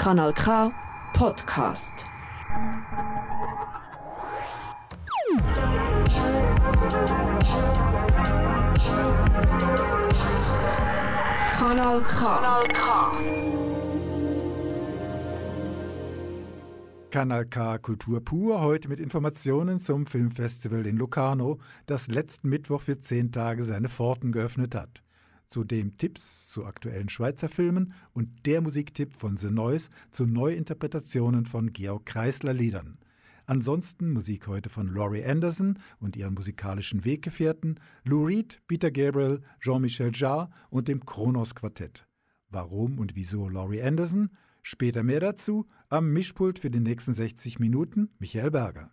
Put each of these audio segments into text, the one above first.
Kanal K Podcast. Kanal K. Kanal K. Kanal K Kultur pur, heute mit Informationen zum Filmfestival in Locarno, das letzten Mittwoch für zehn Tage seine Pforten geöffnet hat. Zudem Tipps zu aktuellen Schweizer Filmen und der Musiktipp von The Noise zu Neuinterpretationen von Georg Kreisler Liedern. Ansonsten Musik heute von Laurie Anderson und ihren musikalischen Weggefährten, Lou Reed, Peter Gabriel, Jean-Michel Jarre und dem Kronos Quartett. Warum und wieso Laurie Anderson? Später mehr dazu am Mischpult für die nächsten 60 Minuten Michael Berger.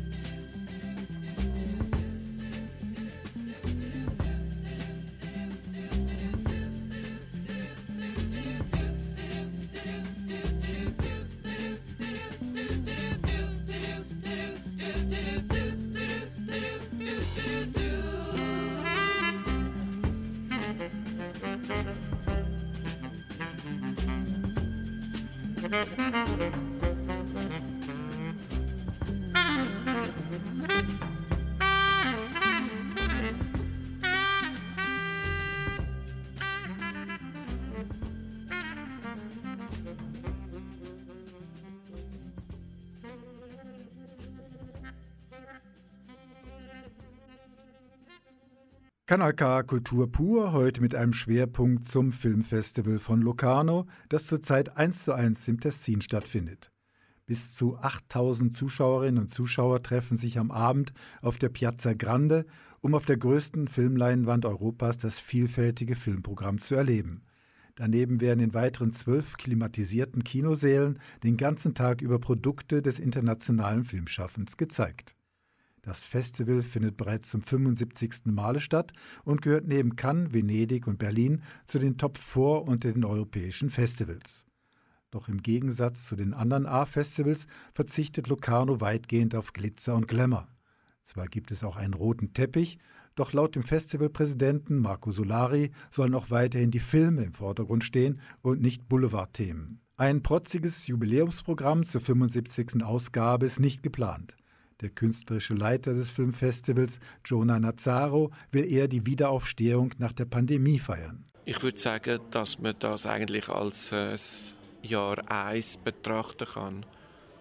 Kanal K Kultur pur, heute mit einem Schwerpunkt zum Filmfestival von Locarno, das zurzeit eins zu eins im Tessin stattfindet. Bis zu 8000 Zuschauerinnen und Zuschauer treffen sich am Abend auf der Piazza Grande, um auf der größten Filmleinwand Europas das vielfältige Filmprogramm zu erleben. Daneben werden in weiteren zwölf klimatisierten Kinosälen den ganzen Tag über Produkte des internationalen Filmschaffens gezeigt. Das Festival findet bereits zum 75. Male statt und gehört neben Cannes, Venedig und Berlin zu den Top 4 unter den europäischen Festivals. Doch im Gegensatz zu den anderen A-Festivals verzichtet Locarno weitgehend auf Glitzer und Glamour. Zwar gibt es auch einen roten Teppich, doch laut dem Festivalpräsidenten Marco Solari sollen auch weiterhin die Filme im Vordergrund stehen und nicht Boulevardthemen. Ein protziges Jubiläumsprogramm zur 75. Ausgabe ist nicht geplant. Der künstlerische Leiter des Filmfestivals, Jonah Nazaro, will eher die Wiederaufstehung nach der Pandemie feiern. Ich würde sagen, dass man das eigentlich als äh, Jahr 1 betrachten kann.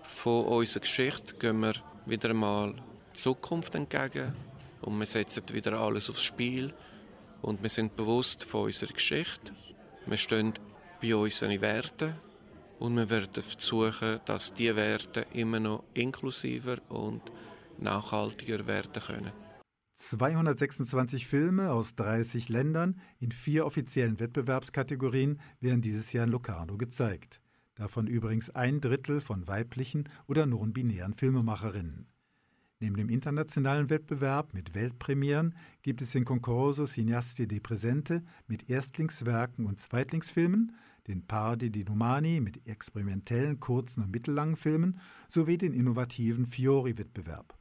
Von unserer Geschichte gehen wir wieder einmal Zukunft entgegen und wir setzen wieder alles aufs Spiel und wir sind bewusst von unserer Geschichte. Wir stehen bei unseren Werten und wir werden versuchen, dass diese Werte immer noch inklusiver und nachhaltiger werden können. 226 Filme aus 30 Ländern in vier offiziellen Wettbewerbskategorien werden dieses Jahr in Locarno gezeigt. Davon übrigens ein Drittel von weiblichen oder non-binären Filmemacherinnen. Neben dem internationalen Wettbewerb mit Weltpremieren gibt es den Concorso Cineasti di Presente mit Erstlingswerken und Zweitlingsfilmen, den Pardi di Numani mit experimentellen kurzen und mittellangen Filmen sowie den innovativen Fiori-Wettbewerb.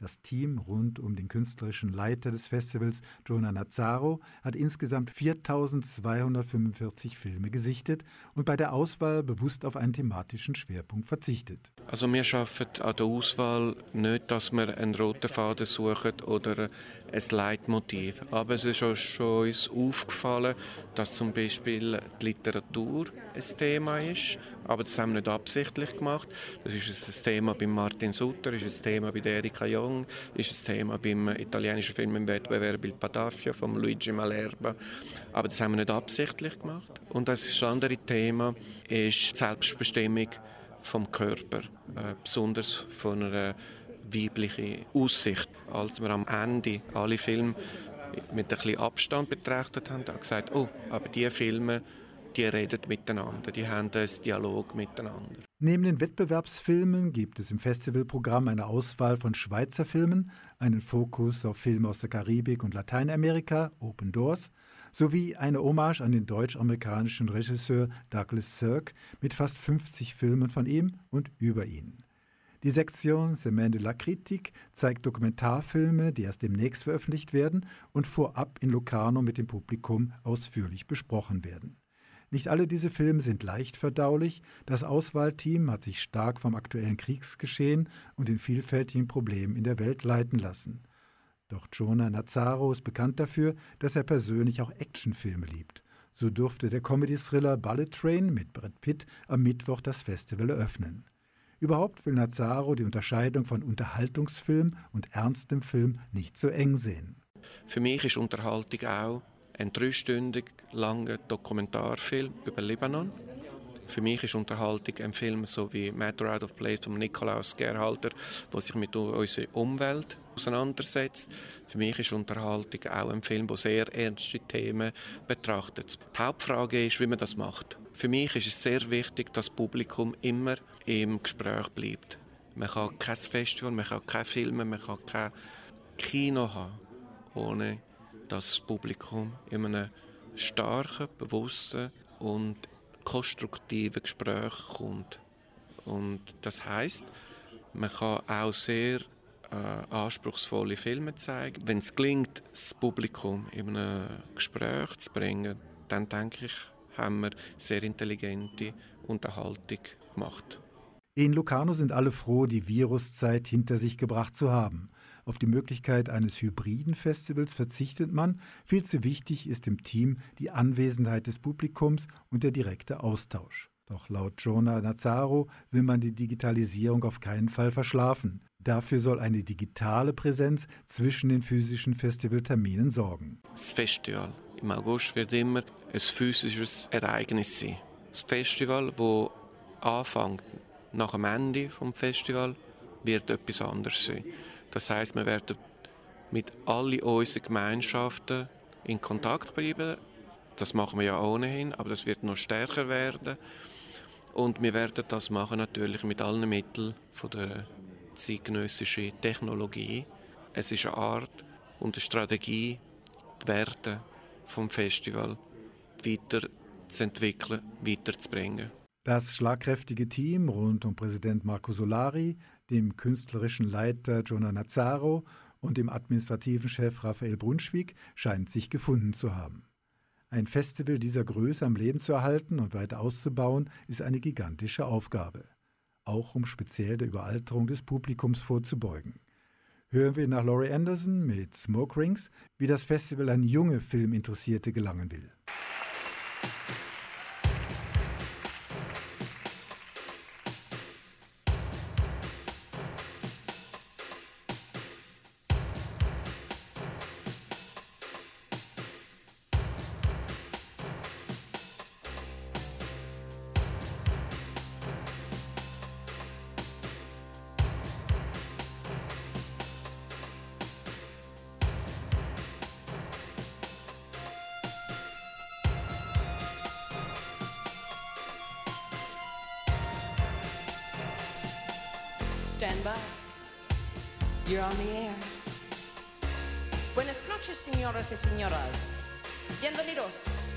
Das Team rund um den künstlerischen Leiter des Festivals, Jonah Nazaro, hat insgesamt 4245 Filme gesichtet und bei der Auswahl bewusst auf einen thematischen Schwerpunkt verzichtet. Also wir schaffen an der Auswahl nicht, dass wir einen roten Faden suchen oder ein Leitmotiv. Aber es ist schon uns aufgefallen, dass zum Beispiel die Literatur ein Thema ist. Aber das haben wir nicht absichtlich gemacht. Das ist ein Thema bei Martin Sutter, ist ein Thema bei Erika Jong, ist ein Thema beim italienischen Film im Wettbewerb Il Padafia von Luigi Malerba. Aber das haben wir nicht absichtlich gemacht. Und das andere Thema ist die Selbstbestimmung vom Körper, äh, besonders von einer weiblichen Aussicht. Als wir am Ende alle Filme mit ein bisschen Abstand betrachtet haben, haben wir gesagt, oh, aber diese Filme, die reden miteinander, die haben einen Dialog miteinander. Neben den Wettbewerbsfilmen gibt es im Festivalprogramm eine Auswahl von Schweizer Filmen, einen Fokus auf Filme aus der Karibik und Lateinamerika, Open Doors, sowie eine Hommage an den deutsch-amerikanischen Regisseur Douglas Sirk mit fast 50 Filmen von ihm und über ihn. Die Sektion Semaine de la Critique zeigt Dokumentarfilme, die erst demnächst veröffentlicht werden und vorab in Locarno mit dem Publikum ausführlich besprochen werden. Nicht alle diese Filme sind leicht verdaulich. Das Auswahlteam hat sich stark vom aktuellen Kriegsgeschehen und den vielfältigen Problemen in der Welt leiten lassen. Doch Jonah Nazaro ist bekannt dafür, dass er persönlich auch Actionfilme liebt. So durfte der Comedy-Thriller Bullet Train mit Brad Pitt am Mittwoch das Festival eröffnen. Überhaupt will Nazaro die Unterscheidung von Unterhaltungsfilm und ernstem Film nicht so eng sehen. Für mich ist Unterhaltung auch ein dreistündig langer Dokumentarfilm über Libanon. Für mich ist Unterhaltung ein Film so wie Matter Out of Place von Nikolaus Gerhalter, der sich mit unserer Umwelt auseinandersetzt. Für mich ist Unterhaltung auch ein Film, der sehr ernste Themen betrachtet. Die Hauptfrage ist, wie man das macht. Für mich ist es sehr wichtig, dass das Publikum immer im Gespräch bleibt. Man kann kein Festival, man kann keine Filme, man kann kein Kino haben, ohne dass das Publikum in einem starken, bewussten und konstruktiven Gespräch kommt. Und das heißt, man kann auch sehr äh, anspruchsvolle Filme zeigen. Wenn es gelingt, das Publikum in einem Gespräch zu bringen, dann denke ich, haben wir sehr intelligente Unterhaltung gemacht. In Locarno sind alle froh, die Viruszeit hinter sich gebracht zu haben. Auf die Möglichkeit eines hybriden Festivals verzichtet man. Viel zu wichtig ist im Team die Anwesenheit des Publikums und der direkte Austausch. Doch laut Jonah Nazaro will man die Digitalisierung auf keinen Fall verschlafen. Dafür soll eine digitale Präsenz zwischen den physischen Festivalterminen sorgen. Das Festival im August wird immer ein physisches Ereignis sein. Das Festival, das anfängt nach dem Ende des Festivals, wird etwas anderes sein. Das heißt, wir werden mit allen unseren Gemeinschaften in Kontakt bleiben. Das machen wir ja ohnehin, aber das wird noch stärker werden. Und wir werden das machen natürlich mit allen Mitteln von der zeitgenössischen Technologie. Es ist eine Art und eine Strategie, die Werte vom Festival weiterzuentwickeln, weiterzubringen. Das schlagkräftige Team rund um Präsident Marco Solari, dem künstlerischen Leiter Jonah Nazzaro und dem administrativen Chef Raphael Brunschwig scheint sich gefunden zu haben. Ein Festival dieser Größe am Leben zu erhalten und weiter auszubauen, ist eine gigantische Aufgabe, auch um speziell der Überalterung des Publikums vorzubeugen. Hören wir nach Laurie Anderson mit Smoke Rings, wie das Festival an junge Filminteressierte gelangen will. Stand by. You're on the air. Buenas noches, señoras y señoras. Bienvenidos.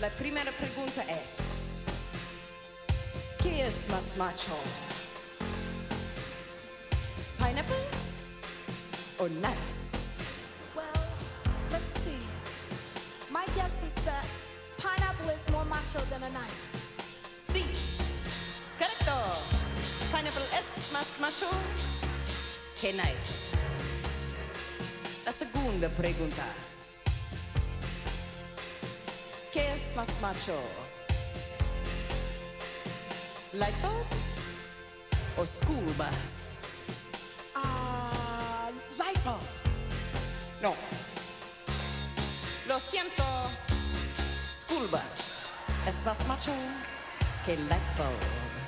La primera pregunta es: ¿Qué es más macho? ¿Pineapple or knife? Macho que knife. La segunda pregunta. ¿Qué es más macho? Light bulb or school bus? Ah, light bulb. No. Lo siento. School bus es más macho que light bulb.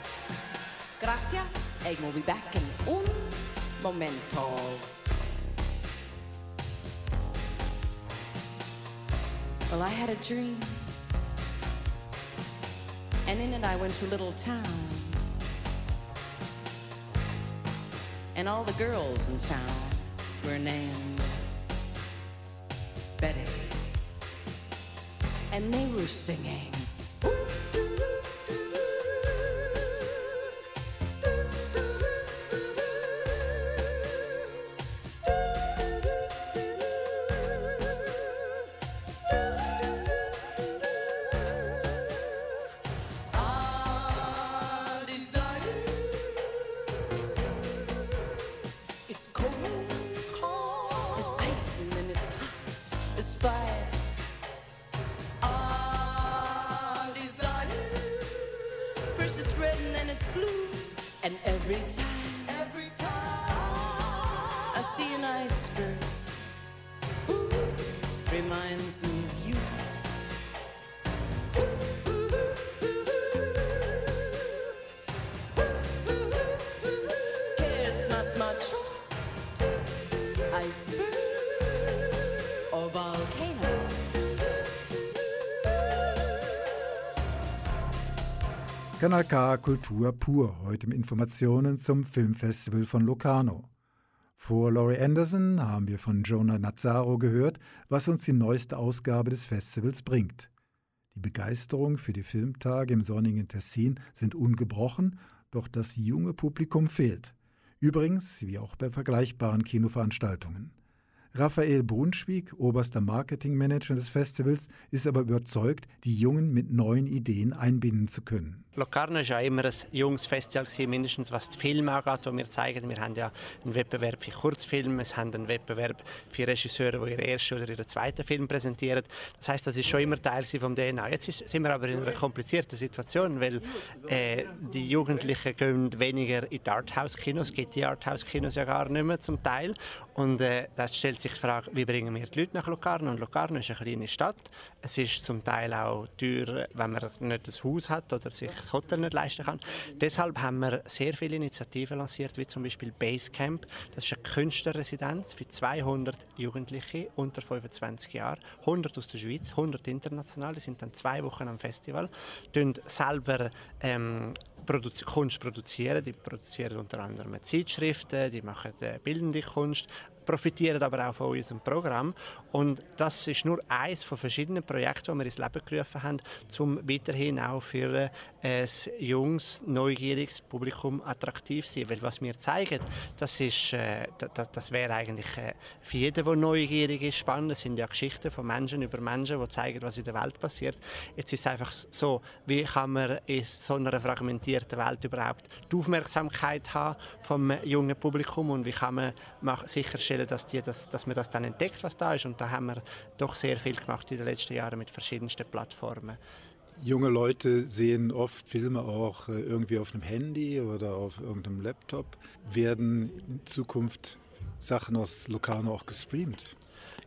Gracias, and we'll be back in un momento. Well, I had a dream, and in it I went to a little town, and all the girls in town were named Betty, and they were singing. Kanal K Kultur pur, heute mit Informationen zum Filmfestival von Locarno. Vor Laurie Anderson haben wir von Jonah Nazzaro gehört, was uns die neueste Ausgabe des Festivals bringt. Die Begeisterung für die Filmtage im sonnigen Tessin sind ungebrochen, doch das junge Publikum fehlt. Übrigens, wie auch bei vergleichbaren Kinoveranstaltungen. Raphael Brunschwig, oberster Marketingmanager des Festivals, ist aber überzeugt, die Jungen mit neuen Ideen einbinden zu können. Locarno war ja immer ein junges Festival, mindestens was die Filme angeht, die wir zeigen. Wir haben ja einen Wettbewerb für Kurzfilme, wir haben einen Wettbewerb für Regisseure, die ihren ersten oder ihren zweiten Film präsentieren. Das heißt, das ist schon immer Teil vom DNA. Jetzt ist, sind wir aber in einer komplizierten Situation, weil äh, die Jugendlichen gehen weniger in die Arthouse-Kinos, es gibt die Arthouse-Kinos ja gar nicht mehr zum Teil. Und äh, da stellt sich die Frage, wie bringen wir die Leute nach Locarno? Und Locarno ist eine kleine Stadt. Es ist zum Teil auch teuer, wenn man nicht ein Haus hat oder sich das Hotel nicht leisten kann. Deshalb haben wir sehr viele Initiativen lanciert, wie zum Beispiel Basecamp. Das ist eine Künstlerresidenz für 200 Jugendliche unter 25 Jahren. 100 aus der Schweiz, 100 international. Die sind dann zwei Wochen am Festival. Die selber ähm, Produ Kunst produzieren. Die produzieren unter anderem Zeitschriften, die machen äh, bildende Kunst, profitieren aber auch von unserem Programm. Und das ist nur eines von verschiedenen Projekten, die wir ins Leben gerufen haben, um weiterhin auch für ein junges, neugieriges Publikum attraktiv zu sein. Weil was wir zeigen, das, äh, das, das wäre eigentlich äh, für jeden, der neugierig ist, spannend. Es sind ja Geschichten von Menschen über Menschen, die zeigen, was in der Welt passiert. Jetzt ist es einfach so, wie kann man in so einer fragmentierten Welt überhaupt die Aufmerksamkeit haben vom jungen Publikum und wie kann man sicherstellen, dass, die, dass, dass man das dann entdeckt, was da ist. Und da haben wir doch sehr viel gemacht in den letzten Jahren mit verschiedensten Plattformen. Junge Leute sehen oft Filme auch äh, irgendwie auf einem Handy oder auf irgendeinem Laptop. Werden in Zukunft Sachen aus Locarno auch gestreamt?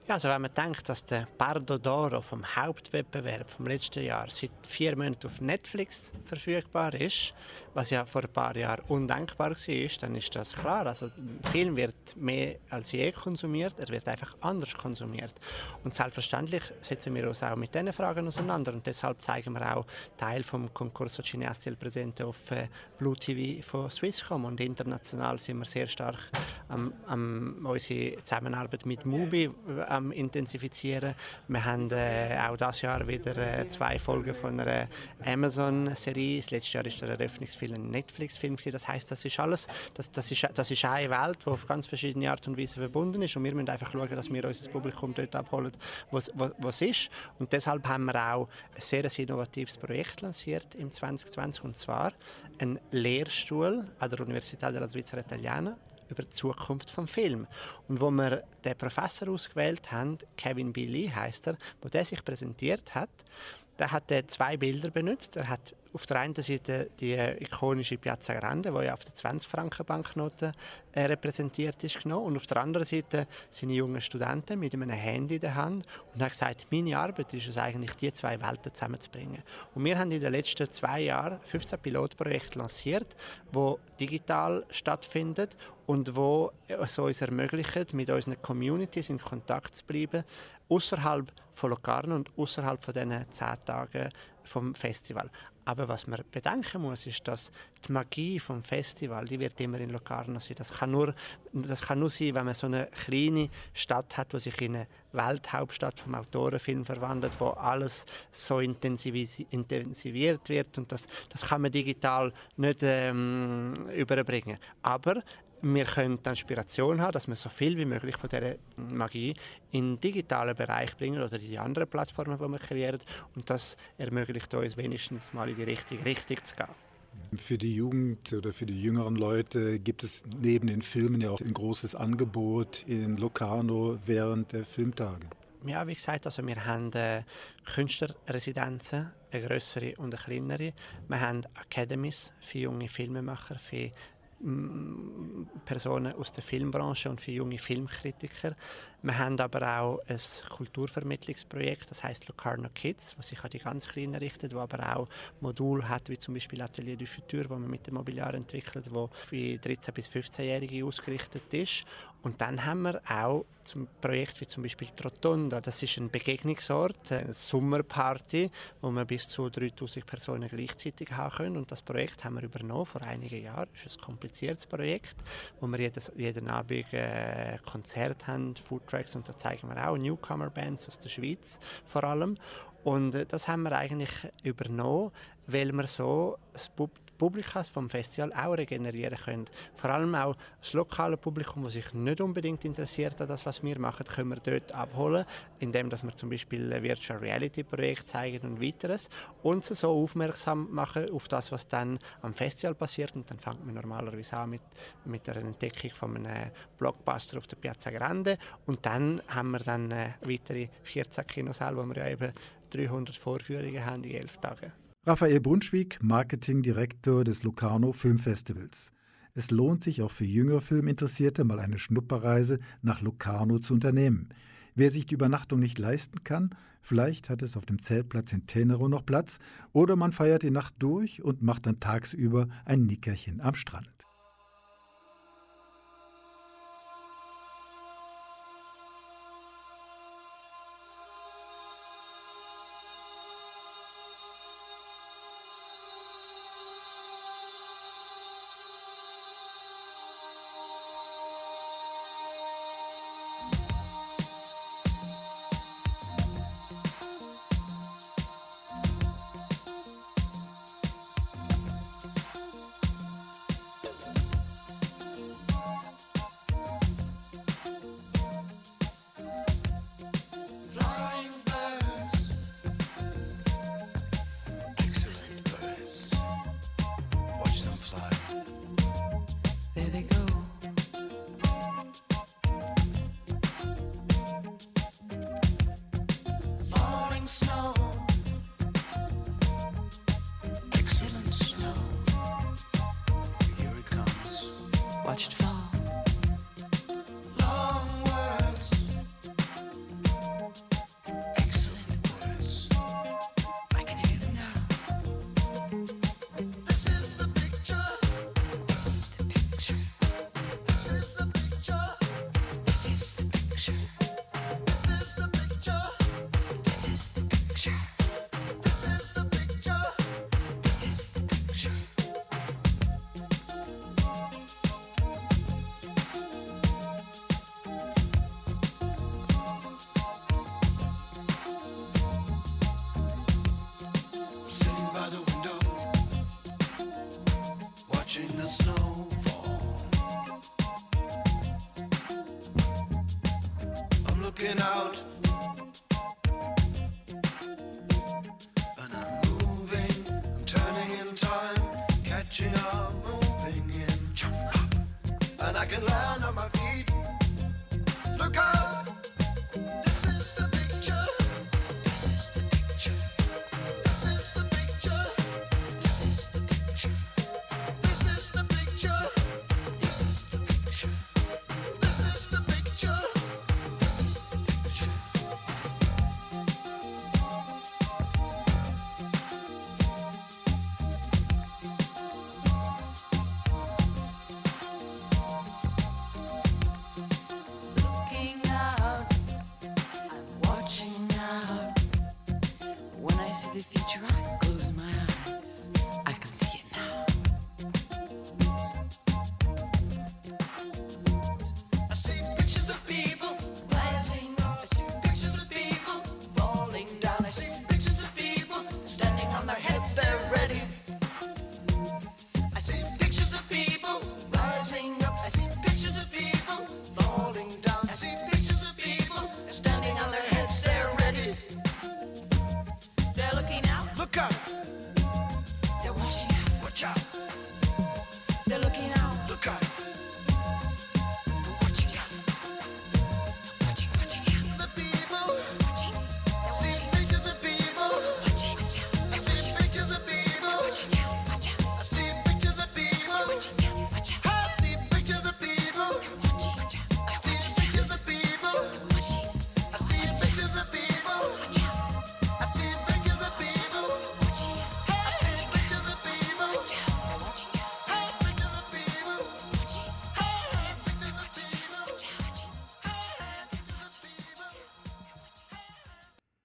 Ja, also wenn man denkt, dass der Pardo d'Oro vom Hauptwettbewerb vom letzten Jahr seit vier Monaten auf Netflix verfügbar ist, was ja vor ein paar Jahren undenkbar war, dann ist das klar. Also Film wird mehr als je konsumiert, er wird einfach anders konsumiert. Und selbstverständlich setzen wir uns auch mit diesen Fragen auseinander und deshalb zeigen wir auch Teil vom Concorso Cineasti del Presente auf äh, Blue TV von Swisscom und international sind wir sehr stark am, am unsere Zusammenarbeit mit Mubi am intensifizieren. Wir haben äh, auch das Jahr wieder äh, zwei Folgen von einer Amazon-Serie. Das letzte Jahr ist der Eröffnungsfilm ein Netflix-Film Das heißt, das ist alles, das, das, ist, das ist eine Welt, die auf ganz verschiedene Art und Weise verbunden ist und wir müssen einfach schauen, dass wir unser Publikum dort abholen, was es ist. Und deshalb haben wir auch ein sehr innovatives Projekt lanciert im 2020 und zwar ein Lehrstuhl an der Università della Svizzera Italiana über die Zukunft vom Film. Und wo wir den Professor ausgewählt haben, Kevin Billy heißt er, wo der sich präsentiert hat, der hat zwei Bilder benutzt. Er hat auf der einen Seite die ikonische Piazza Grande, die ja auf der 20-Franken-Banknote äh, repräsentiert ist, genommen. Und auf der anderen Seite sind junge Studenten mit einem Handy in der Hand und haben gesagt, meine Arbeit ist es eigentlich, die zwei Welten zusammenzubringen. Und wir haben in den letzten zwei Jahren 15 Pilotprojekte lanciert, die digital stattfinden und wo es uns ermöglicht, mit unseren Communities in Kontakt zu bleiben, außerhalb von Locarno und außerhalb von diesen zehn Tagen vom Festival. Aber was man bedenken muss, ist, dass die Magie vom Festival, die wird immer in Locarno sein. Das kann nur, das kann nur sein, wenn man so eine kleine Stadt hat, die sich in eine Welthauptstadt vom Autorenfilm verwandelt, wo alles so intensiviert wird und das, das kann man digital nicht ähm, überbringen. Aber wir können die Inspiration haben, dass wir so viel wie möglich von dieser Magie in den digitalen Bereich bringen oder in die anderen Plattformen, die wir kreieren. Und das ermöglicht uns wenigstens mal in die richtige Richtung zu gehen. Für die Jugend oder für die jüngeren Leute gibt es neben den Filmen ja auch ein großes Angebot in Locarno während der Filmtage. Ja, wie gesagt, also wir haben äh, Künstlerresidenzen, eine größere und eine kleinere. Wir haben Academies für junge Filmemacher, für Personen aus der Filmbranche und für junge Filmkritiker. Wir haben aber auch ein Kulturvermittlungsprojekt, das heißt Locarno Kids, was sich an die ganz Kleinen richtet, wo aber auch Modul hat, wie zum Beispiel Atelier du Futur, wo man mit dem Mobiliar entwickelt, wo für 13- bis 15-Jährige ausgerichtet ist. Und dann haben wir auch zum Projekt wie zum Beispiel Trotonda. Das ist ein Begegnungsort, eine Sommerparty, wo wir bis zu 3000 Personen gleichzeitig haben können. Und das Projekt haben wir übernommen vor einigen Jahren. Das ist ein kompliziertes Projekt, wo wir jedes, jeden Abend äh, Konzert haben, Foodtracks und da zeigen wir auch Newcomer-Bands aus der Schweiz vor allem. Und äh, das haben wir eigentlich übernommen, weil wir so das Publikas vom Festival auch regenerieren können. Vor allem auch das lokale Publikum, das sich nicht unbedingt interessiert an das, was wir machen, können wir dort abholen, indem dass wir zum Beispiel Virtual Reality Projekt zeigen und weiteres und sie so aufmerksam machen auf das, was dann am Festival passiert und dann fängt man normalerweise an mit, mit der Entdeckung von einem Blockbuster auf der Piazza Grande und dann haben wir dann äh, weitere 14 Kinosäle, wo wir ja eben 300 Vorführungen haben in elf Tagen. Raphael Brunschwig, Marketingdirektor des Locarno Filmfestivals. Es lohnt sich auch für jüngere Filminteressierte mal eine Schnupperreise nach Locarno zu unternehmen. Wer sich die Übernachtung nicht leisten kann, vielleicht hat es auf dem Zeltplatz in Tenero noch Platz oder man feiert die Nacht durch und macht dann tagsüber ein Nickerchen am Strand.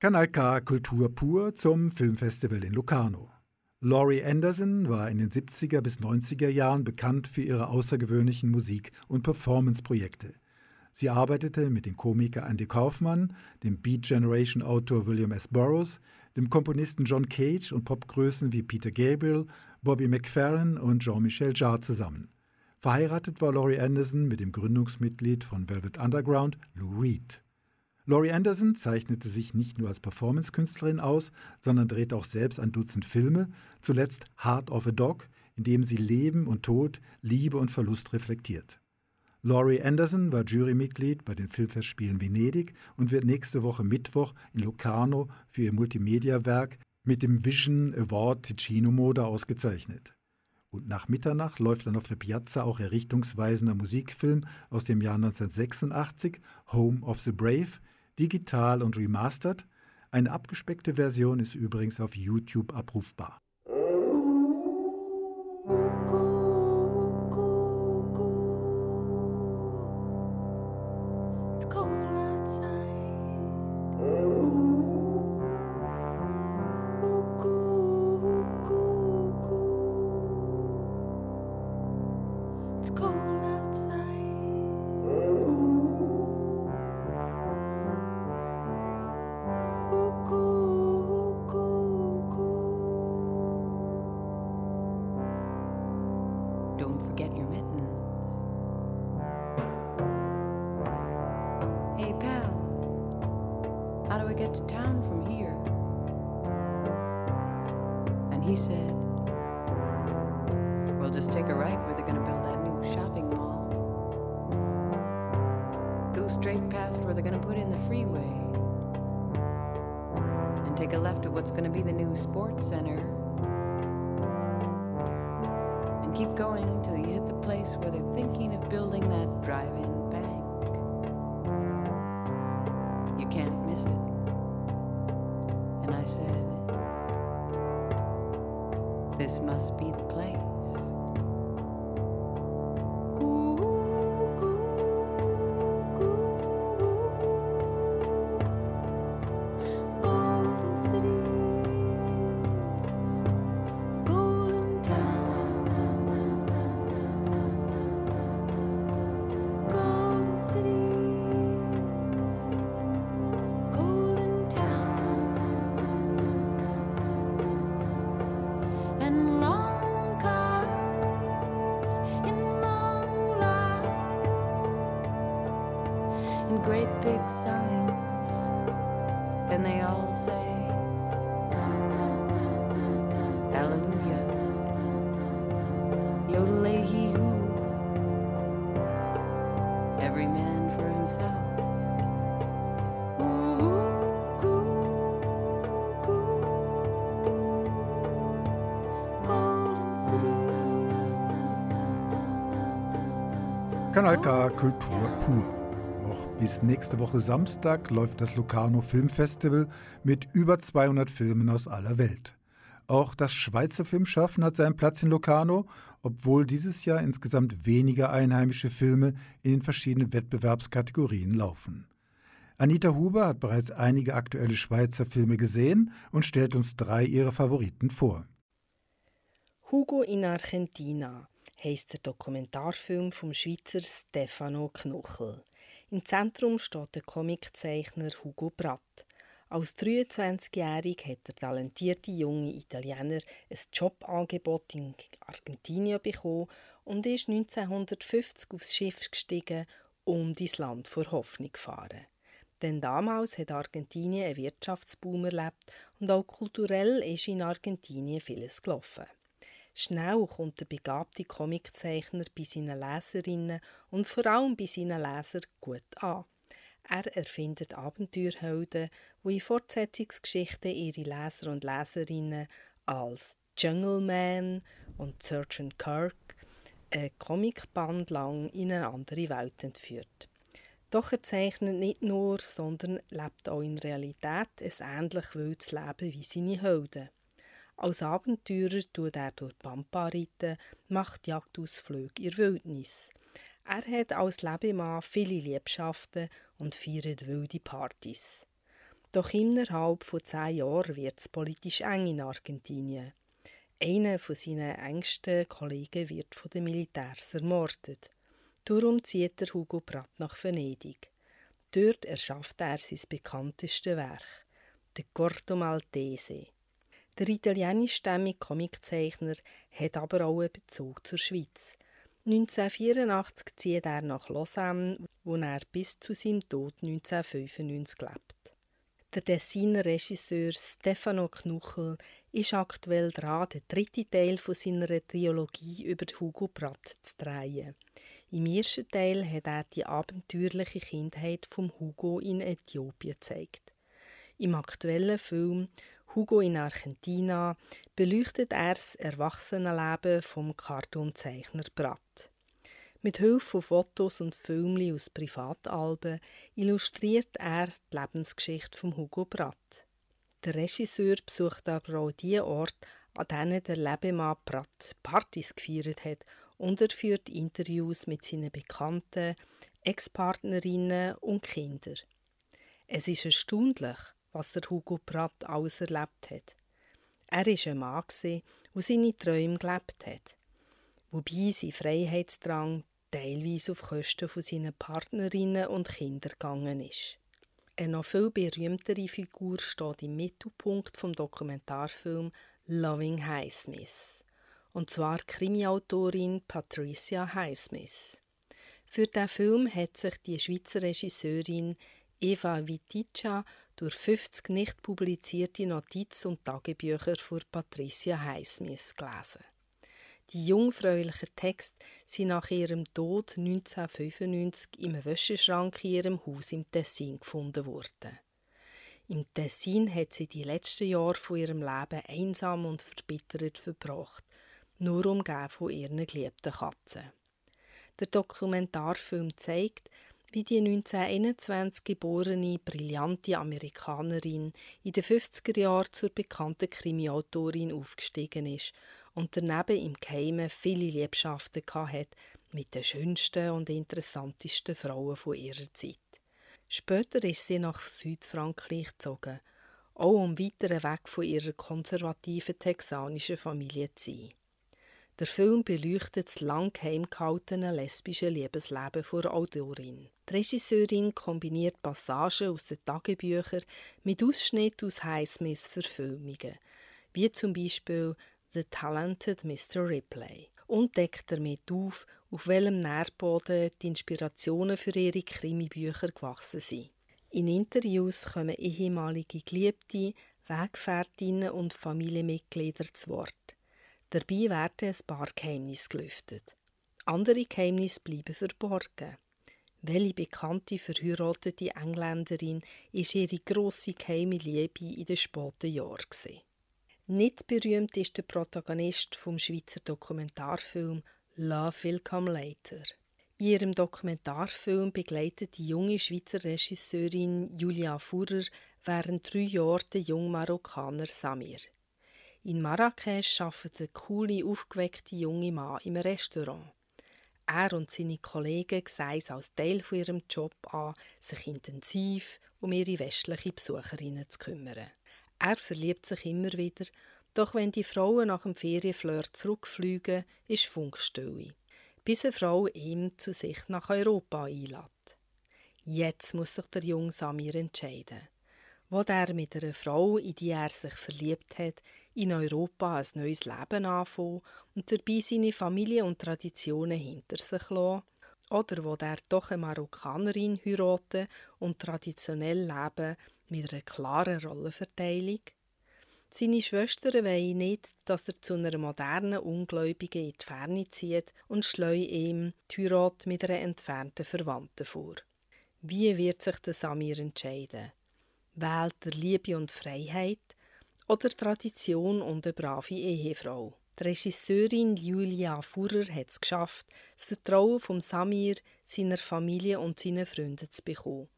Kanal K Kultur pur zum Filmfestival in Locarno. Laurie Anderson war in den 70er bis 90er Jahren bekannt für ihre außergewöhnlichen Musik- und Performance-Projekte. Sie arbeitete mit dem Komiker Andy Kaufmann, dem Beat Generation-Autor William S. Burroughs, dem Komponisten John Cage und Popgrößen wie Peter Gabriel, Bobby McFerrin und Jean-Michel Jarre zusammen. Verheiratet war Laurie Anderson mit dem Gründungsmitglied von Velvet Underground, Lou Reed. Laurie Anderson zeichnete sich nicht nur als Performance-Künstlerin aus, sondern drehte auch selbst ein Dutzend Filme, zuletzt Heart of a Dog, in dem sie Leben und Tod, Liebe und Verlust reflektiert. Laurie Anderson war Jurymitglied bei den Filmfestspielen Venedig und wird nächste Woche Mittwoch in Locarno für ihr Multimedia-Werk mit dem Vision Award Ticino Moda ausgezeichnet. Und nach Mitternacht läuft dann auf der Piazza auch ihr richtungsweisender Musikfilm aus dem Jahr 1986, Home of the Brave, digital und remastered. Eine abgespeckte Version ist übrigens auf YouTube abrufbar. Kanal K Kultur pur. Noch bis nächste Woche Samstag läuft das Locarno Filmfestival mit über 200 Filmen aus aller Welt. Auch das Schweizer Filmschaffen hat seinen Platz in Locarno, obwohl dieses Jahr insgesamt weniger einheimische Filme in den verschiedenen Wettbewerbskategorien laufen. Anita Huber hat bereits einige aktuelle Schweizer Filme gesehen und stellt uns drei ihrer Favoriten vor. Hugo in Argentina heisst der Dokumentarfilm vom Schweizer Stefano Knochel. Im Zentrum steht der Comiczeichner Hugo Pratt. Als 23-Jährig hat der talentierte junge Italiener ein Jobangebot in Argentinien bekommen und ist 1950 aufs Schiff gestiegen und ins Land vor Hoffnung gefahren. Denn damals hat Argentinien einen Wirtschaftsboom erlebt und auch kulturell ist in Argentinien vieles gelaufen. Schnell kommt der begabte Comiczeichner bei seinen Leserinnen und vor allem bei seinen Lesern gut an. Er erfindet Abenteuerhelden, die in Fortsetzungsgeschichten ihre Leser und Leserinnen als Jungle Man und Sergeant Kirk ein Comicband lang in eine andere Welt entführt. Doch er zeichnet nicht nur, sondern lebt auch in Realität ein ähnlich wildes Leben wie seine Helden. Als Abenteurer tut er durch die Pampa reiten, macht Jagdausflüge in Wildnis. Er hat als Lebemann viele Liebschaften und feiert wilde Partys. Doch innerhalb von zehn Jahren wird es politisch eng in Argentinien. Einer von seinen engsten Kollegen wird von den Militärs ermordet. Darum zieht der Hugo Pratt nach Venedig. Dort erschafft er sein bekanntestes Werk, der Corto Maltese. Der italienischstämmige Comiczeichner hat aber auch einen Bezug zur Schweiz. 1984 zieht er nach Lausanne, wo er bis zu seinem Tod 1995 lebt. Der Tessiner Regisseur Stefano Knuchel ist aktuell dran, den dritten Teil von seiner Trilogie über Hugo Pratt zu drehen. Im ersten Teil hat er die abenteuerliche Kindheit von Hugo in Äthiopien gezeigt. Im aktuellen Film Hugo in Argentina beleuchtet er das Erwachsenenleben vom Cartoonzeichner Pratt. Mit Hilfe von Fotos und Filmen aus Privatalben illustriert er die Lebensgeschichte von Hugo Pratt. Der Regisseur besucht aber auch die Orte, an denen der Lebemann Pratt Partys gefeiert hat und er führt Interviews mit seinen Bekannten, Ex-Partnerinnen und Kindern. Es ist erstaunlich, was der Hugo Pratt alles erlebt hat. Er war ein Mann, der seine Träume gelebt hat. Wobei sein Freiheitsdrang teilweise auf Kosten von seinen Partnerinnen und Kindern gegangen ist. Eine noch viel berühmtere Figur steht im Mittelpunkt vom Dokumentarfilm Loving Highsmith und zwar Krimiautorin Patricia Highsmith. Für den Film hat sich die Schweizer Regisseurin Eva Vitica durch 50 nicht publizierte Notiz- und Tagebücher von Patricia Highsmith gelesen. Die jungfräulichen Texte sind nach ihrem Tod 1995 im Wäscheschrank in ihrem Haus im Tessin gefunden worden. Im Tessin hat sie die letzten Jahre von ihrem Leben einsam und verbittert verbracht nur umgeben von ihren geliebten Katzen. Der Dokumentarfilm zeigt, wie die 1921 geborene, brillante Amerikanerin in den 50er Jahren zur bekannten Krimiautorin aufgestiegen ist und daneben im Geheimen viele Liebschaften hat mit den schönsten und interessantesten Frauen von ihrer Zeit. Später ist sie nach Südfrankreich gezogen, auch um weiter weg von ihrer konservativen texanischen Familie zu sein. Der Film beleuchtet das lang geheim lesbische Liebesleben der Autorin. Die Regisseurin kombiniert Passagen aus den Tagebüchern mit Ausschnitten aus Highsmiths Verfilmungen, wie zum Beispiel The Talented Mr. Ripley, und deckt damit auf, auf welchem Nährboden die Inspirationen für ihre Krimibücher gewachsen sind. In Interviews kommen ehemalige Geliebte, Wegfährtinnen und Familienmitglieder zu Wort. Dabei werden ein paar Geheimnisse gelüftet. Andere Geheimnisse bleiben verborgen. Welche bekannte verheiratete Engländerin ist ihre grosse geheime Liebe in den späten Jahren. Nicht berühmt ist der Protagonist vom Schweizer Dokumentarfilm Love Will Come Later. In ihrem Dokumentarfilm begleitet die junge Schweizer Regisseurin Julia Fuhrer während drei Jahren den jungen Marokkaner Samir. In Marrakesch arbeitet der coole, aufgeweckte junge Mann im Restaurant. Er und seine Kollegen sehen es als Teil von ihrem Job an, sich intensiv um ihre westlichen Besucherinnen zu kümmern. Er verliebt sich immer wieder, doch wenn die Frauen nach dem Ferienflirt zurückfliegen, ist Funkstille, bis eine Frau ihm zu sich nach Europa einlädt. Jetzt muss sich der junge Samir entscheiden. Wo er mit einer Frau, in die er sich verliebt hat, in Europa ein neues Leben anfangen und dabei seine Familie und Traditionen hinter sich lassen, oder wo er doch eine Marokkanerin heiraten und traditionell leben mit einer klaren Rollenverteilung. Seine Schwestern wollen nicht, dass er zu einer modernen Ungläubigen in die Ferne zieht und schleuen ihm die Heirat mit einer entfernten Verwandten vor. Wie wird sich der Samir entscheiden? Wählt er Liebe und Freiheit oder Tradition und eine brave Ehefrau. Die Regisseurin Julia Fuhrer hat es geschafft, das Vertrauen von Samir, seiner Familie und seinen Freunden zu bekommen.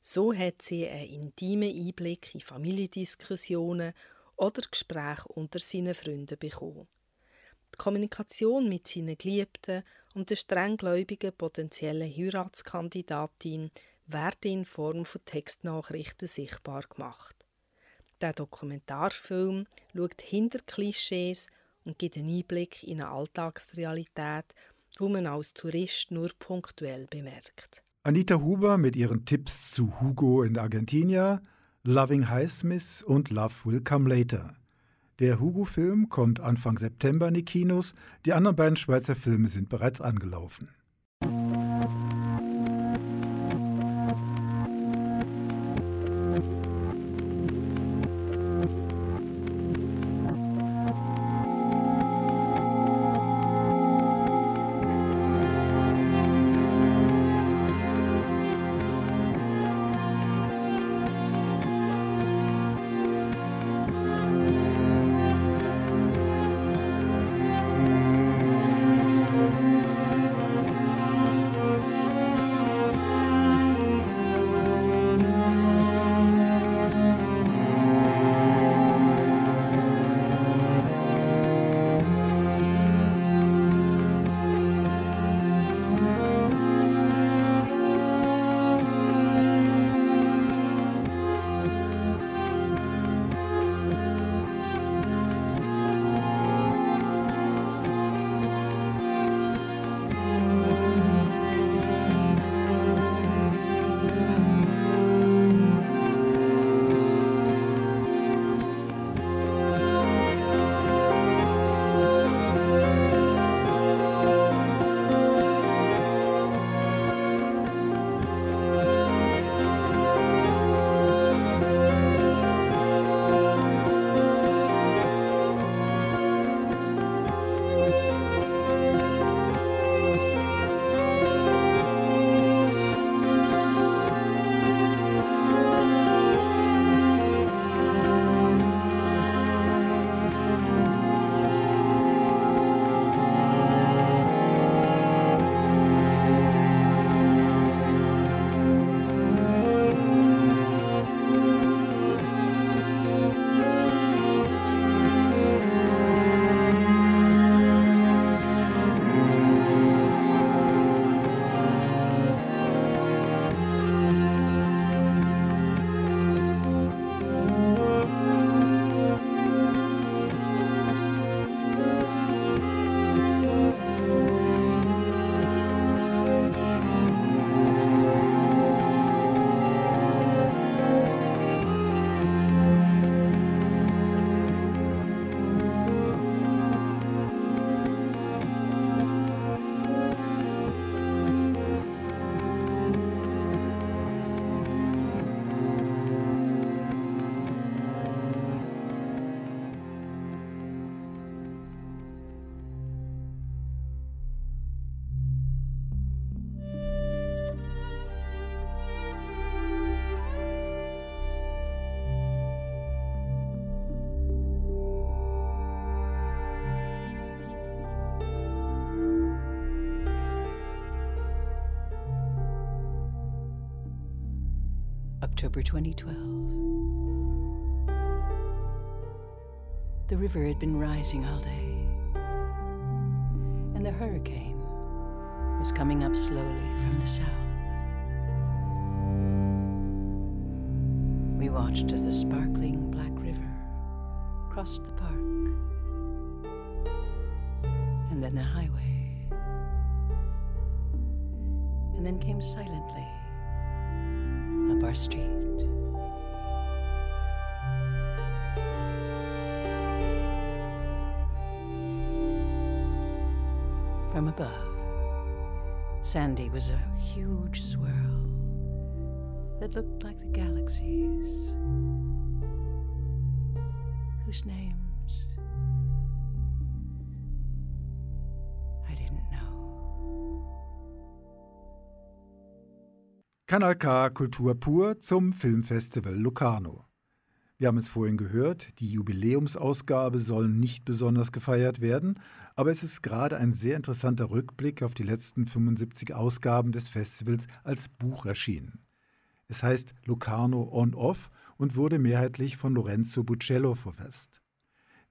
So hat sie einen intimen Einblick in Familiendiskussionen oder Gespräche unter seinen Freunden bekommen. Die Kommunikation mit seinen Geliebten und der strenggläubigen potenziellen Heiratskandidatin werden in Form von Textnachrichten sichtbar gemacht. Der Dokumentarfilm schaut hinter Klischees und gibt einen Einblick in eine Alltagsrealität, wo man als Tourist nur punktuell bemerkt. Anita Huber mit ihren Tipps zu Hugo in Argentina, Loving Highsmith und Love Will Come Later. Der Hugo-Film kommt Anfang September in die Kinos, die anderen beiden Schweizer Filme sind bereits angelaufen. October 2012. The river had been rising all day, and the hurricane was coming up slowly from the south. We watched as the sparkling black river crossed the park, and then the highway, and then came silently our street. From above, Sandy was a huge swirl that looked like the galaxies, whose names Kanal K Kultur pur zum Filmfestival Locarno. Wir haben es vorhin gehört, die Jubiläumsausgabe soll nicht besonders gefeiert werden, aber es ist gerade ein sehr interessanter Rückblick auf die letzten 75 Ausgaben des Festivals als Buch erschienen. Es heißt Locarno On-Off und wurde mehrheitlich von Lorenzo Buccello verfasst.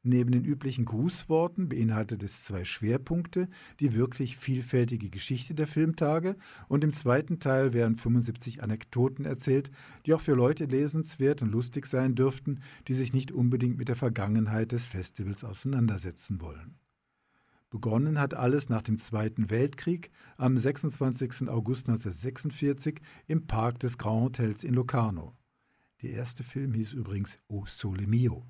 Neben den üblichen Grußworten beinhaltet es zwei Schwerpunkte, die wirklich vielfältige Geschichte der Filmtage und im zweiten Teil werden 75 Anekdoten erzählt, die auch für Leute lesenswert und lustig sein dürften, die sich nicht unbedingt mit der Vergangenheit des Festivals auseinandersetzen wollen. Begonnen hat alles nach dem Zweiten Weltkrieg am 26. August 1946 im Park des Grand Hotels in Locarno. Der erste Film hieß übrigens O Sole Mio.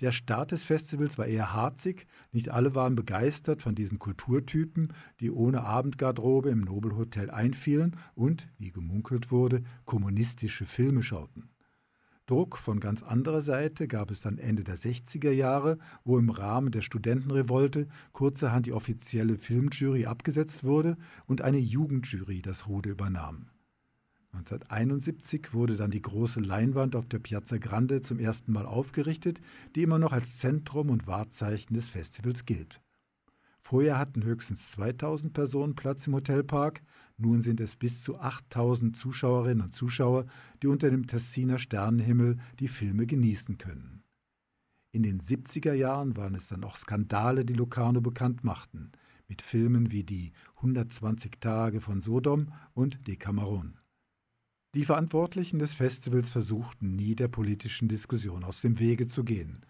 Der Start des Festivals war eher harzig, nicht alle waren begeistert von diesen Kulturtypen, die ohne Abendgarderobe im Nobelhotel einfielen und, wie gemunkelt wurde, kommunistische Filme schauten. Druck von ganz anderer Seite gab es dann Ende der 60er Jahre, wo im Rahmen der Studentenrevolte kurzerhand die offizielle Filmjury abgesetzt wurde und eine Jugendjury das Ruder übernahm. 1971 wurde dann die große Leinwand auf der Piazza Grande zum ersten Mal aufgerichtet, die immer noch als Zentrum und Wahrzeichen des Festivals gilt. Vorher hatten höchstens 2000 Personen Platz im Hotelpark, nun sind es bis zu 8000 Zuschauerinnen und Zuschauer, die unter dem Tessiner Sternenhimmel die Filme genießen können. In den 70er Jahren waren es dann auch Skandale, die Locarno bekannt machten, mit Filmen wie die 120 Tage von Sodom und Decameron. Die Verantwortlichen des Festivals versuchten nie der politischen Diskussion aus dem Wege zu gehen.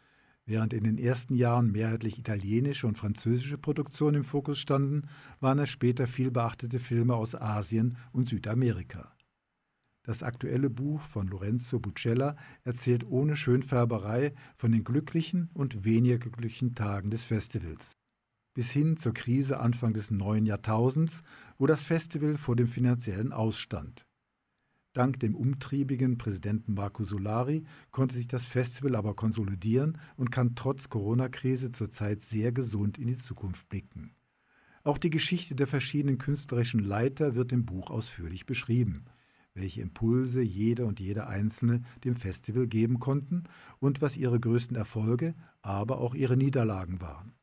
Während in den ersten Jahren mehrheitlich italienische und französische Produktionen im Fokus standen, waren es später viel beachtete Filme aus Asien und Südamerika. Das aktuelle Buch von Lorenzo Bucella erzählt ohne Schönfärberei von den glücklichen und weniger glücklichen Tagen des Festivals. Bis hin zur Krise Anfang des neuen Jahrtausends, wo das Festival vor dem finanziellen Ausstand. Dank dem umtriebigen Präsidenten Marco Solari konnte sich das Festival aber konsolidieren und kann trotz Corona-Krise zurzeit sehr gesund in die Zukunft blicken. Auch die Geschichte der verschiedenen künstlerischen Leiter wird im Buch ausführlich beschrieben, welche Impulse jeder und jeder Einzelne dem Festival geben konnten und was ihre größten Erfolge, aber auch ihre Niederlagen waren.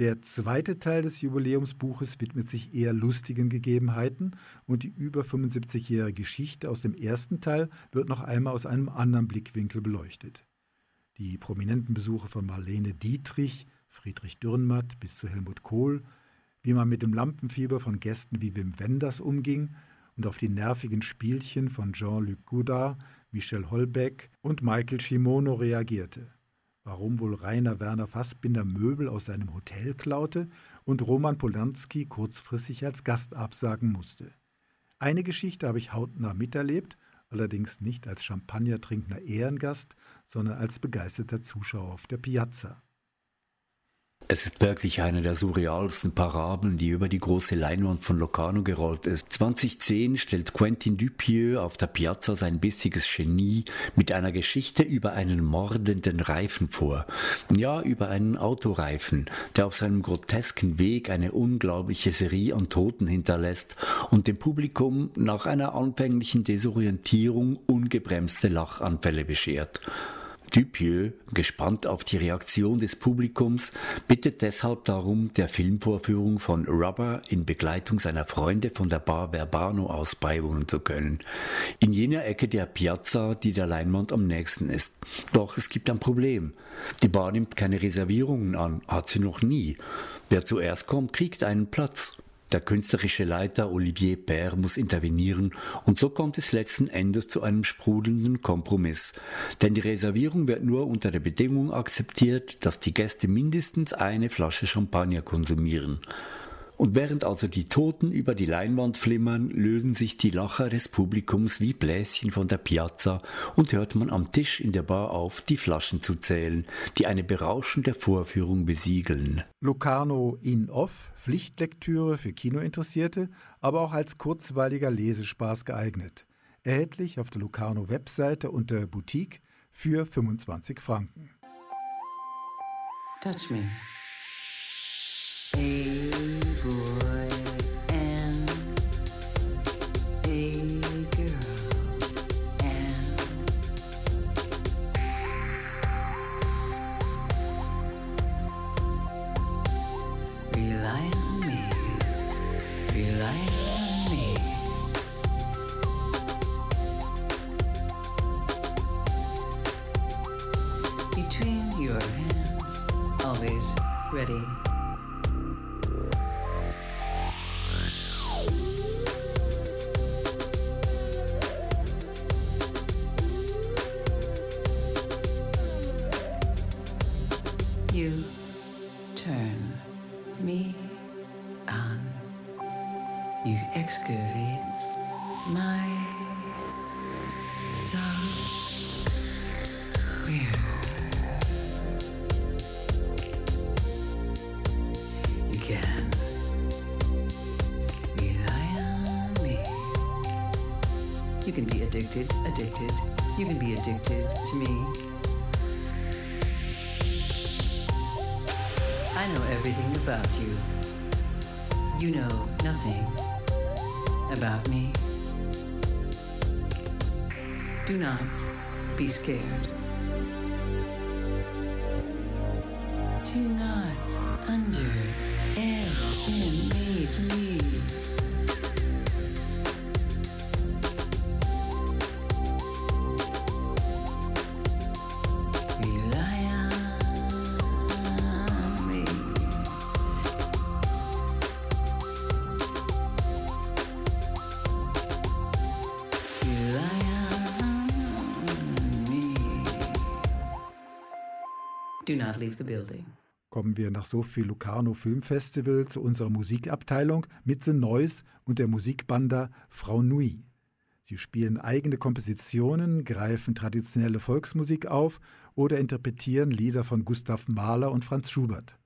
Der zweite Teil des Jubiläumsbuches widmet sich eher lustigen Gegebenheiten und die über 75-jährige Geschichte aus dem ersten Teil wird noch einmal aus einem anderen Blickwinkel beleuchtet. Die prominenten Besuche von Marlene Dietrich, Friedrich Dürrenmatt bis zu Helmut Kohl, wie man mit dem Lampenfieber von Gästen wie Wim Wenders umging und auf die nervigen Spielchen von Jean-Luc Godard, Michel Holbeck und Michael Shimono reagierte warum wohl Rainer Werner Fassbinder Möbel aus seinem Hotel klaute und Roman Polanski kurzfristig als Gast absagen musste. Eine Geschichte habe ich hautnah miterlebt, allerdings nicht als champagnertrinkender Ehrengast, sondern als begeisterter Zuschauer auf der Piazza. Es ist wirklich eine der surrealsten Parabeln, die über die große Leinwand von Locarno gerollt ist. 2010 stellt Quentin Dupieux auf der Piazza sein bissiges Genie mit einer Geschichte über einen mordenden Reifen vor. Ja, über einen Autoreifen, der auf seinem grotesken Weg eine unglaubliche Serie an Toten hinterlässt und dem Publikum nach einer anfänglichen Desorientierung ungebremste Lachanfälle beschert. Dupieux, gespannt auf die Reaktion des Publikums, bittet deshalb darum, der Filmvorführung von Rubber in Begleitung seiner Freunde von der Bar Verbano aus beiwohnen zu können. In jener Ecke der Piazza, die der Leinwand am nächsten ist. Doch es gibt ein Problem. Die Bar nimmt keine Reservierungen an, hat sie noch nie. Wer zuerst kommt, kriegt einen Platz. Der künstlerische Leiter Olivier Père muss intervenieren und so kommt es letzten Endes zu einem sprudelnden Kompromiss. Denn die Reservierung wird nur unter der Bedingung akzeptiert, dass die Gäste mindestens eine Flasche Champagner konsumieren. Und während also die Toten über die Leinwand flimmern, lösen sich die Lacher des Publikums wie Bläschen von der Piazza und hört man am Tisch in der Bar auf, die Flaschen zu zählen, die eine berauschende Vorführung besiegeln. Locarno in-off, Pflichtlektüre für Kinointeressierte, aber auch als kurzweiliger Lesespaß geeignet. Erhältlich auf der Locarno-Webseite unter Boutique für 25 Franken. Touch me. Addicted. You can be addicted to me. I know everything about you. You know nothing about me. Do not be scared. Do not leave the building. Kommen wir nach Sophie Locarno Filmfestival zu unserer Musikabteilung mit The Noise und der Musikbanda Frau Nui. Sie spielen eigene Kompositionen, greifen traditionelle Volksmusik auf oder interpretieren Lieder von Gustav Mahler und Franz Schubert.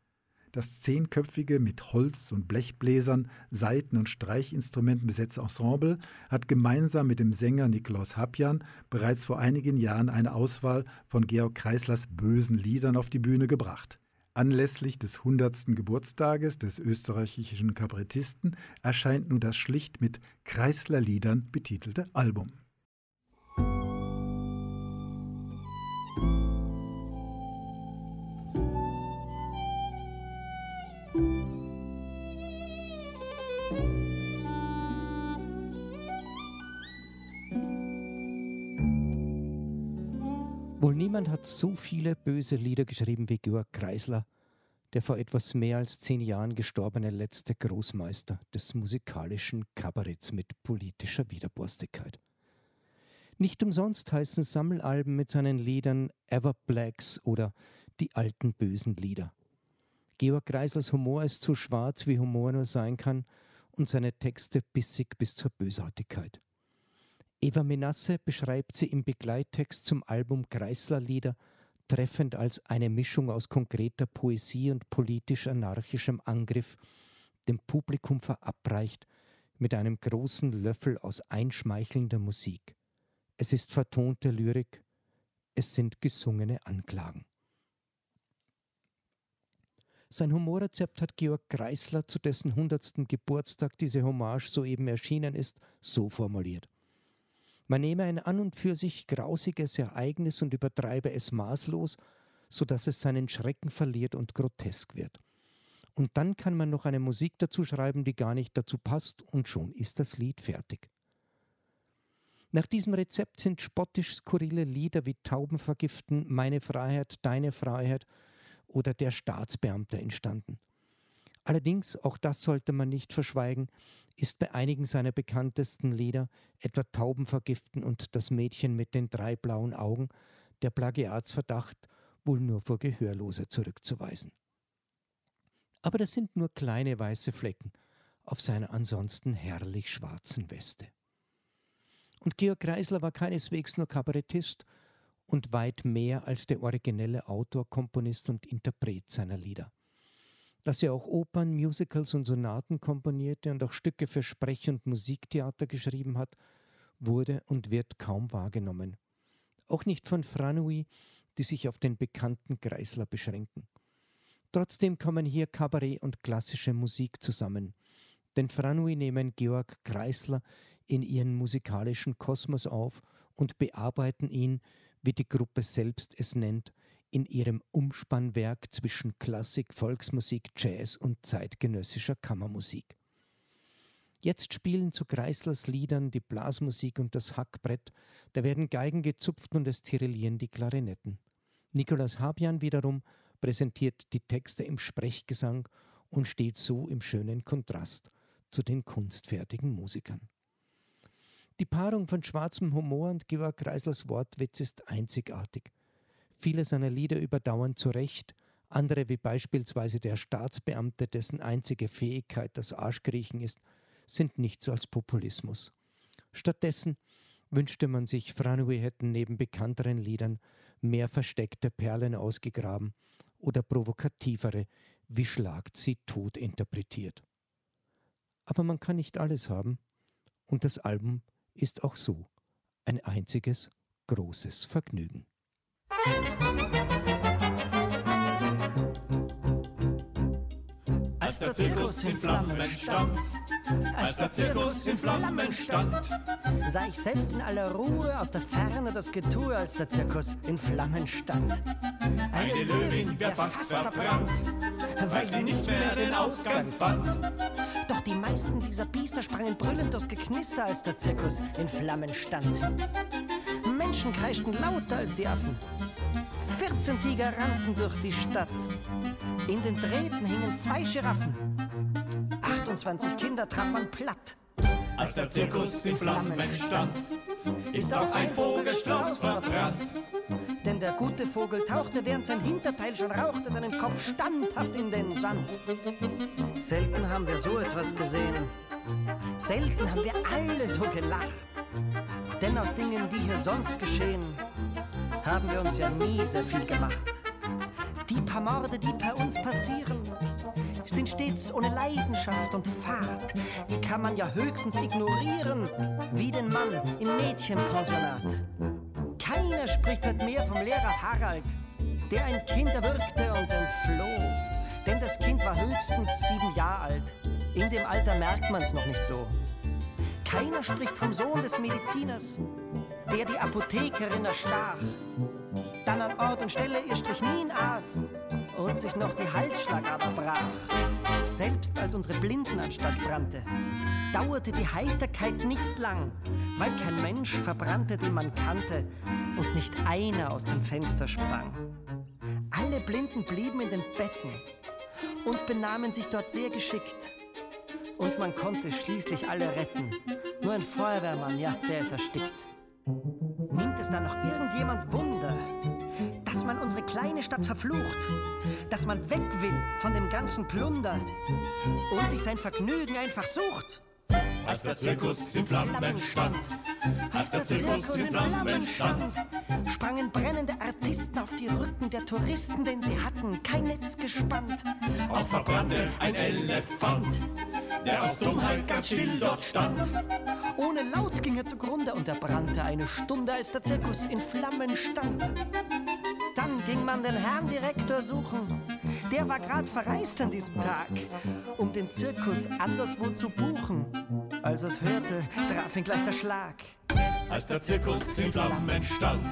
Das zehnköpfige, mit Holz- und Blechbläsern, Saiten- und Streichinstrumenten besetzte Ensemble hat gemeinsam mit dem Sänger Nikolaus Habjan bereits vor einigen Jahren eine Auswahl von Georg Kreislers bösen Liedern auf die Bühne gebracht. Anlässlich des 100. Geburtstages des österreichischen Kabarettisten erscheint nun das schlicht mit Kreisler-Liedern betitelte Album. Niemand hat so viele böse Lieder geschrieben wie Georg Kreisler, der vor etwas mehr als zehn Jahren gestorbene letzte Großmeister des musikalischen Kabaretts mit politischer Widerborstigkeit. Nicht umsonst heißen Sammelalben mit seinen Liedern Everblacks oder Die alten bösen Lieder. Georg Kreislers Humor ist so schwarz, wie Humor nur sein kann, und seine Texte bissig bis zur Bösartigkeit. Eva Menasse beschreibt sie im Begleittext zum Album Kreisler-Lieder treffend als eine Mischung aus konkreter Poesie und politisch-anarchischem Angriff, dem Publikum verabreicht mit einem großen Löffel aus einschmeichelnder Musik. Es ist vertonte Lyrik, es sind gesungene Anklagen. Sein Humorrezept hat Georg Kreisler, zu dessen 100. Geburtstag diese Hommage soeben erschienen ist, so formuliert. Man nehme ein an und für sich grausiges Ereignis und übertreibe es maßlos, so dass es seinen Schrecken verliert und grotesk wird. Und dann kann man noch eine Musik dazu schreiben, die gar nicht dazu passt, und schon ist das Lied fertig. Nach diesem Rezept sind spottisch skurrile Lieder wie Tauben vergiften, Meine Freiheit, Deine Freiheit oder Der Staatsbeamte entstanden. Allerdings, auch das sollte man nicht verschweigen, ist bei einigen seiner bekanntesten Lieder, etwa Tauben vergiften und Das Mädchen mit den drei blauen Augen, der Plagiatsverdacht wohl nur vor Gehörlose zurückzuweisen. Aber das sind nur kleine weiße Flecken auf seiner ansonsten herrlich schwarzen Weste. Und Georg Kreisler war keineswegs nur Kabarettist und weit mehr als der originelle Autor, Komponist und Interpret seiner Lieder dass er auch Opern, Musicals und Sonaten komponierte und auch Stücke für Sprech- und Musiktheater geschrieben hat, wurde und wird kaum wahrgenommen. Auch nicht von Franui, die sich auf den bekannten Kreisler beschränken. Trotzdem kommen hier Kabarett und klassische Musik zusammen. Denn Franui nehmen Georg Kreisler in ihren musikalischen Kosmos auf und bearbeiten ihn, wie die Gruppe selbst es nennt, in ihrem Umspannwerk zwischen Klassik, Volksmusik, Jazz und zeitgenössischer Kammermusik. Jetzt spielen zu Kreislers Liedern die Blasmusik und das Hackbrett, da werden Geigen gezupft und es tirillieren die Klarinetten. Nikolaus Habjan wiederum präsentiert die Texte im Sprechgesang und steht so im schönen Kontrast zu den kunstfertigen Musikern. Die Paarung von schwarzem Humor und Georg Kreislers Wortwitz ist einzigartig. Viele seiner Lieder überdauern zu Recht, andere wie beispielsweise der Staatsbeamte, dessen einzige Fähigkeit das Arschkriechen ist, sind nichts als Populismus. Stattdessen wünschte man sich, Franui hätten neben bekannteren Liedern mehr versteckte Perlen ausgegraben oder provokativere, wie schlagt sie tot interpretiert. Aber man kann nicht alles haben, und das Album ist auch so ein einziges großes Vergnügen. Als der Zirkus in Flammen stand, als der Zirkus in Flammen stand, sah ich selbst in aller Ruhe aus der Ferne das Getue, als der Zirkus in Flammen stand. Eine Löwin wär fast verbrannt, weil sie nicht mehr den Ausgang fand. Doch die meisten dieser Biester sprangen brüllend durchs Geknister, als der Zirkus in Flammen stand. Menschen kreischten lauter als die Affen. 14 Tiger rannten durch die Stadt. In den Drähten hingen zwei Giraffen. 28 Kinder traf man platt. Als der Zirkus in Flammen stand, ist auch ein Vogelstrauß verbrannt. Denn der gute Vogel tauchte, während sein Hinterteil schon rauchte, seinen Kopf standhaft in den Sand. Selten haben wir so etwas gesehen. Selten haben wir alle so gelacht. Denn aus Dingen, die hier sonst geschehen, haben wir uns ja nie sehr viel gemacht. Die paar Morde, die bei uns passieren, sind stets ohne Leidenschaft und Fahrt. Die kann man ja höchstens ignorieren, wie den Mann im Mädchenpensionat. Keiner spricht heute mehr vom Lehrer Harald, der ein Kind erwürgte und entfloh. Denn das Kind war höchstens sieben Jahre alt. In dem Alter merkt man es noch nicht so. Keiner spricht vom Sohn des Mediziners, der die Apothekerin erstach, dann an Ort und Stelle ihr Strychnin aß und sich noch die Halsschlagader brach. Selbst als unsere Blindenanstalt brannte, dauerte die Heiterkeit nicht lang, weil kein Mensch verbrannte, den man kannte, und nicht einer aus dem Fenster sprang. Alle Blinden blieben in den Betten und benahmen sich dort sehr geschickt. Und man konnte schließlich alle retten. Nur ein Feuerwehrmann, ja, der ist erstickt. Nimmt es da noch irgendjemand Wunder, dass man unsere kleine Stadt verflucht, dass man weg will von dem ganzen Plunder und sich sein Vergnügen einfach sucht? Als der Zirkus in Flammen stand, als der Zirkus in Flammen stand, sprangen brennende Artisten auf die Rücken der Touristen, denn sie hatten kein Netz gespannt. Auch verbrannte ein Elefant, der aus Dummheit ganz still dort stand. Ohne Laut ging er zugrunde und er brannte eine Stunde, als der Zirkus in Flammen stand. Dann ging man den Herrn Direktor suchen. Der war grad verreist an diesem Tag, um den Zirkus anderswo zu buchen. Als er's hörte, traf ihn gleich der Schlag. Als der Zirkus in Flammen stand,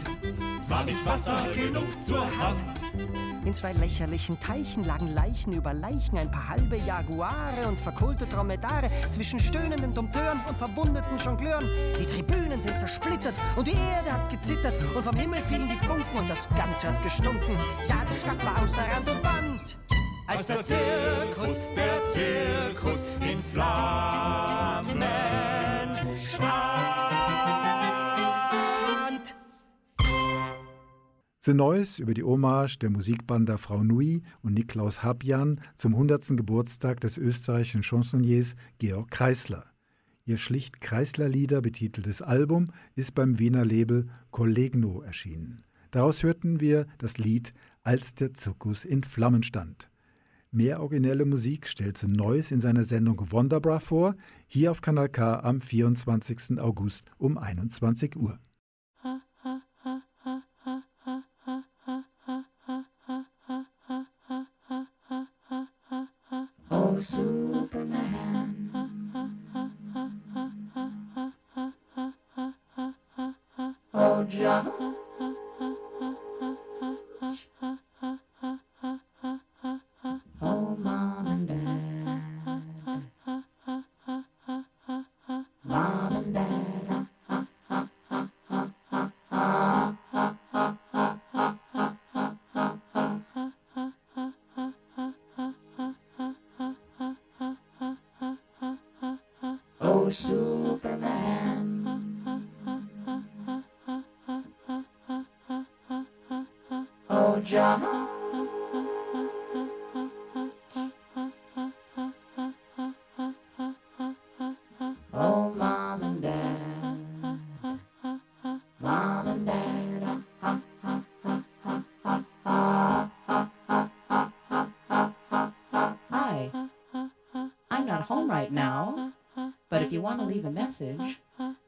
war nicht Wasser genug zur Hand. In zwei lächerlichen Teichen lagen Leichen über Leichen, ein paar halbe Jaguare und verkohlte Dromedare zwischen stöhnenden Dompteuren und verwundeten Jongleuren. Die Tribünen sind zersplittert und die Erde hat gezittert und vom Himmel fielen die Funken und das Ganze hat gestunken. Ja, die Stadt war außer Rand und Band. Als der Zirkus, der Zirkus in Flammen stand. The Neues über die Hommage der Musikbander Frau Nui und Niklaus Habjan zum 100. Geburtstag des österreichischen Chansonniers Georg Kreisler. Ihr schlicht Kreisler-Lieder betiteltes Album ist beim Wiener Label Collegno erschienen. Daraus hörten wir das Lied Als der Zirkus in Flammen stand. Mehr originelle Musik stellt The Neues in seiner Sendung Wonderbra vor, hier auf Kanal K am 24. August um 21 Uhr.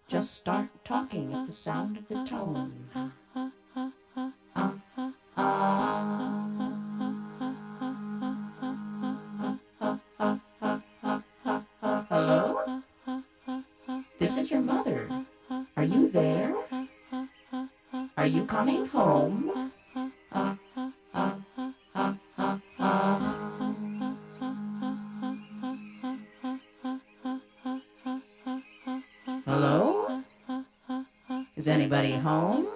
just start talking at the sound of the tone. Hello? This is your mother. Are you there? Are you coming home? home.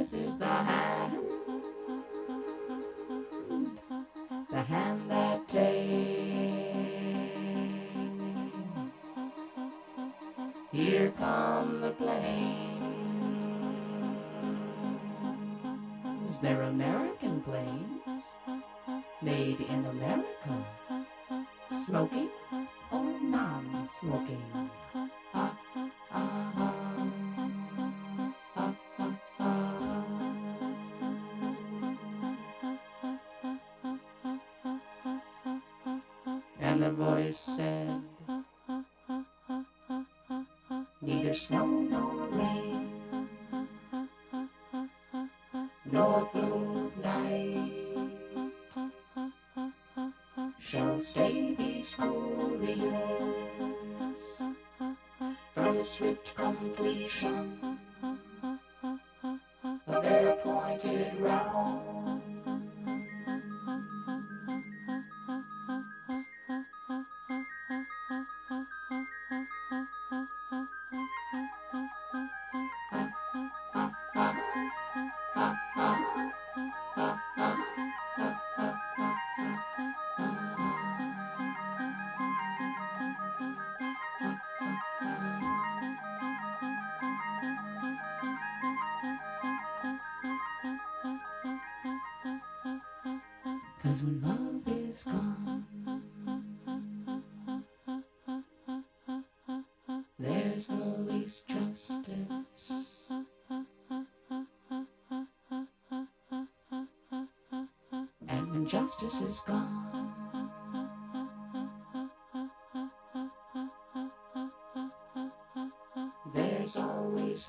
This is the hand. said. Neither snow nor rain. justice is gone. There's always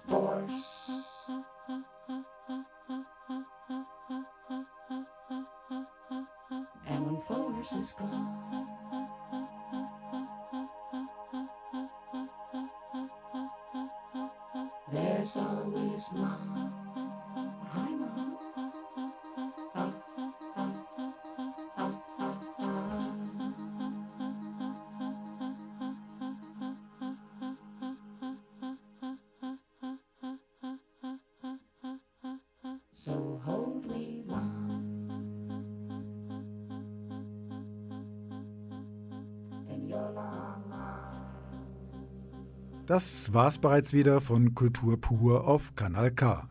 Das war's bereits wieder von Kultur pur auf Kanal K.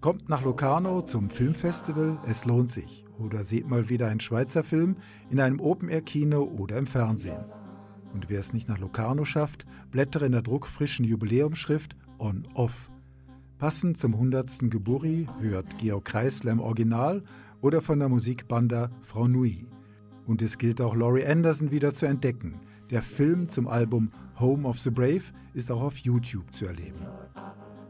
Kommt nach Locarno zum Filmfestival, es lohnt sich. Oder seht mal wieder einen Schweizer Film in einem Open-Air-Kino oder im Fernsehen. Und wer es nicht nach Locarno schafft, blättere in der druckfrischen Jubiläumsschrift On-Off. Passend zum 100. Geburi hört Georg Kreisler im Original oder von der Musikbanda Frau Nui. Und es gilt auch Laurie Anderson wieder zu entdecken. Der Film zum Album Home of the Brave ist auch auf YouTube zu erleben.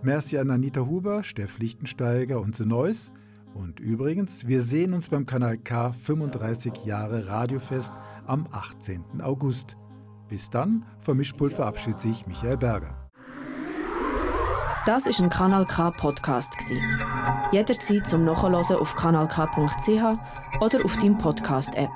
Merci an Anita Huber, Steff Lichtensteiger und The Noise. Und übrigens, wir sehen uns beim Kanal K 35 Jahre Radiofest am 18. August. Bis dann, vom Mischpult verabschiedet sich Michael Berger. Das ist ein Kanal K Podcast. Jederzeit zum Nachhören auf kanalk.ch oder auf deinem Podcast App.